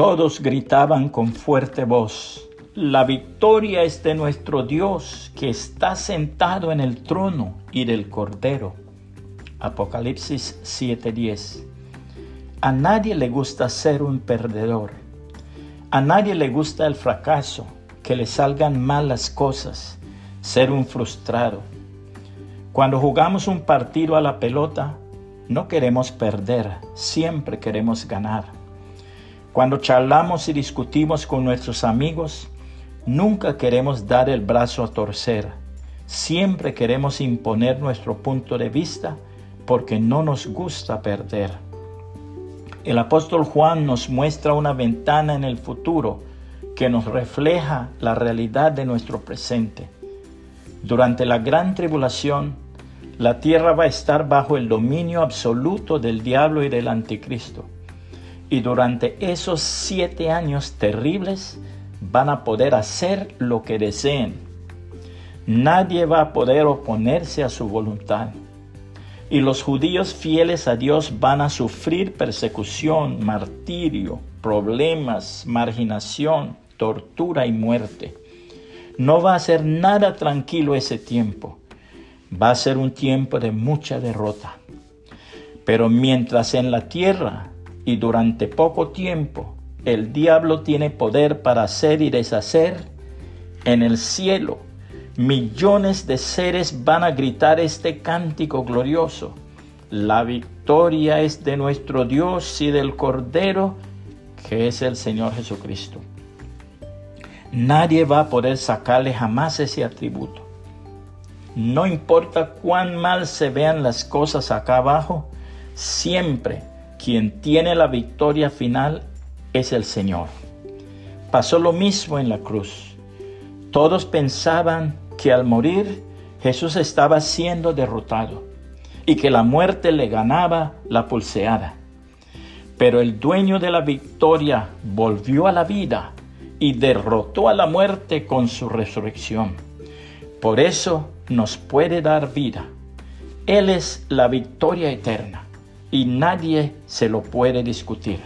Todos gritaban con fuerte voz, la victoria es de nuestro Dios que está sentado en el trono y del Cordero. Apocalipsis 7:10. A nadie le gusta ser un perdedor. A nadie le gusta el fracaso, que le salgan mal las cosas, ser un frustrado. Cuando jugamos un partido a la pelota, no queremos perder, siempre queremos ganar. Cuando charlamos y discutimos con nuestros amigos, nunca queremos dar el brazo a torcer, siempre queremos imponer nuestro punto de vista porque no nos gusta perder. El apóstol Juan nos muestra una ventana en el futuro que nos refleja la realidad de nuestro presente. Durante la gran tribulación, la tierra va a estar bajo el dominio absoluto del diablo y del anticristo. Y durante esos siete años terribles van a poder hacer lo que deseen. Nadie va a poder oponerse a su voluntad. Y los judíos fieles a Dios van a sufrir persecución, martirio, problemas, marginación, tortura y muerte. No va a ser nada tranquilo ese tiempo. Va a ser un tiempo de mucha derrota. Pero mientras en la tierra y durante poco tiempo el diablo tiene poder para hacer y deshacer, en el cielo millones de seres van a gritar este cántico glorioso. La victoria es de nuestro Dios y del Cordero, que es el Señor Jesucristo. Nadie va a poder sacarle jamás ese atributo. No importa cuán mal se vean las cosas acá abajo, siempre quien tiene la victoria final es el Señor. Pasó lo mismo en la cruz. Todos pensaban que al morir Jesús estaba siendo derrotado y que la muerte le ganaba la pulseada. Pero el dueño de la victoria volvió a la vida y derrotó a la muerte con su resurrección. Por eso nos puede dar vida. Él es la victoria eterna y nadie se lo puede discutir.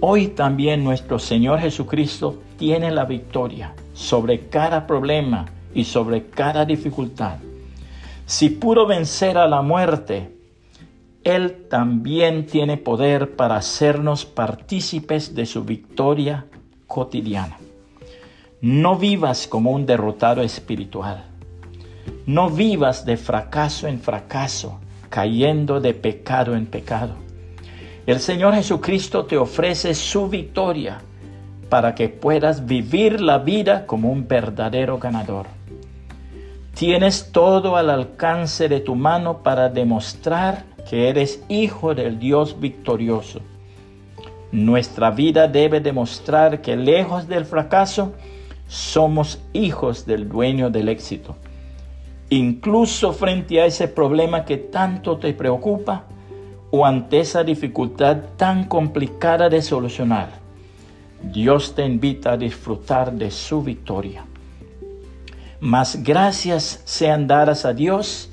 Hoy también nuestro Señor Jesucristo tiene la victoria sobre cada problema y sobre cada dificultad. Si pudo vencer a la muerte, Él también tiene poder para hacernos partícipes de su victoria cotidiana. No vivas como un derrotado espiritual. No vivas de fracaso en fracaso, cayendo de pecado en pecado. El Señor Jesucristo te ofrece su victoria para que puedas vivir la vida como un verdadero ganador. Tienes todo al alcance de tu mano para demostrar que eres hijo del Dios victorioso nuestra vida debe demostrar que lejos del fracaso, somos hijos del dueño del éxito. Incluso frente a ese problema que tanto te preocupa o ante esa dificultad tan complicada de solucionar, Dios te invita a disfrutar de su victoria. Mas gracias sean dadas a Dios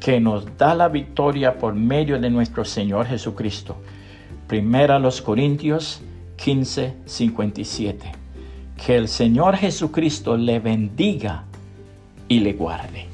que nos da la victoria por medio de nuestro Señor Jesucristo Primera los Corintios 15, 57. Que el Señor Jesucristo le bendiga y le guarde.